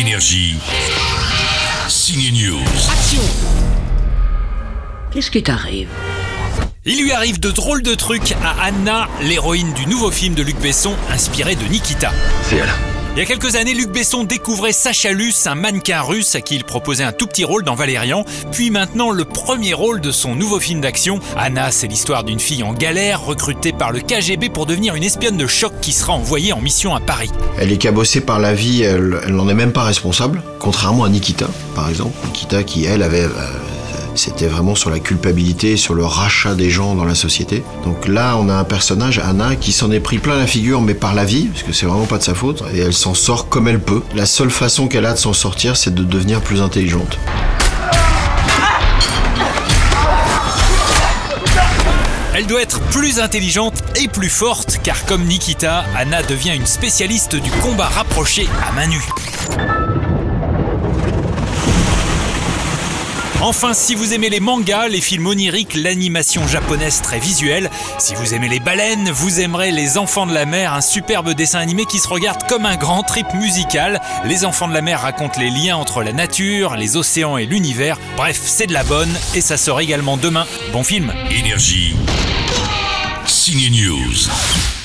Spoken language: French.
Énergie. Signe News. Action Qu'est-ce qui t'arrive? Il lui arrive de drôles de trucs à Anna, l'héroïne du nouveau film de Luc Besson inspiré de Nikita. C'est elle. Il y a quelques années, Luc Besson découvrait Sacha Luce, un mannequin russe à qui il proposait un tout petit rôle dans Valérian, puis maintenant le premier rôle de son nouveau film d'action. Anna, c'est l'histoire d'une fille en galère recrutée par le KGB pour devenir une espionne de choc qui sera envoyée en mission à Paris. Elle est cabossée par la vie, elle n'en est même pas responsable, contrairement à Nikita, par exemple. Nikita qui, elle, avait... euh, c'était vraiment sur la culpabilité, sur le rachat des gens dans la société. Donc là, on a un personnage, Anna, qui s'en est pris plein la figure, mais par la vie, parce que c'est vraiment pas de sa faute, et elle s'en sort comme elle peut. La seule façon qu'elle a de s'en sortir, c'est de devenir plus intelligente. Elle doit être plus intelligente et plus forte, car comme Nikita, Anna devient une spécialiste du combat rapproché à main nue. Enfin, si vous aimez les mangas, les films oniriques, l'animation japonaise très visuelle, si vous aimez les baleines, vous aimerez Les Enfants de la Mer, un superbe dessin animé qui se regarde comme un grand trip musical. Les Enfants de la Mer racontent les liens entre la nature, les océans et l'univers. Bref, c'est de la bonne et ça sort également demain. Bon film Énergie. Signe News.